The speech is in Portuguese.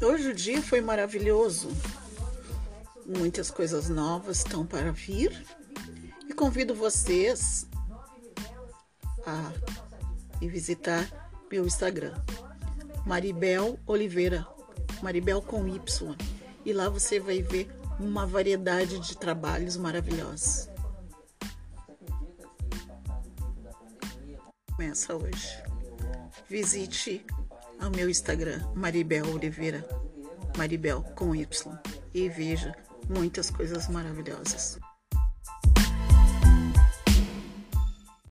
Hoje o dia foi maravilhoso. Muitas coisas novas estão para vir. E convido vocês a ir visitar meu Instagram, Maribel Oliveira, Maribel com Y. E lá você vai ver uma variedade de trabalhos maravilhosos. Começa hoje. Visite o meu Instagram, Maribel Oliveira, Maribel com Y, e veja muitas coisas maravilhosas.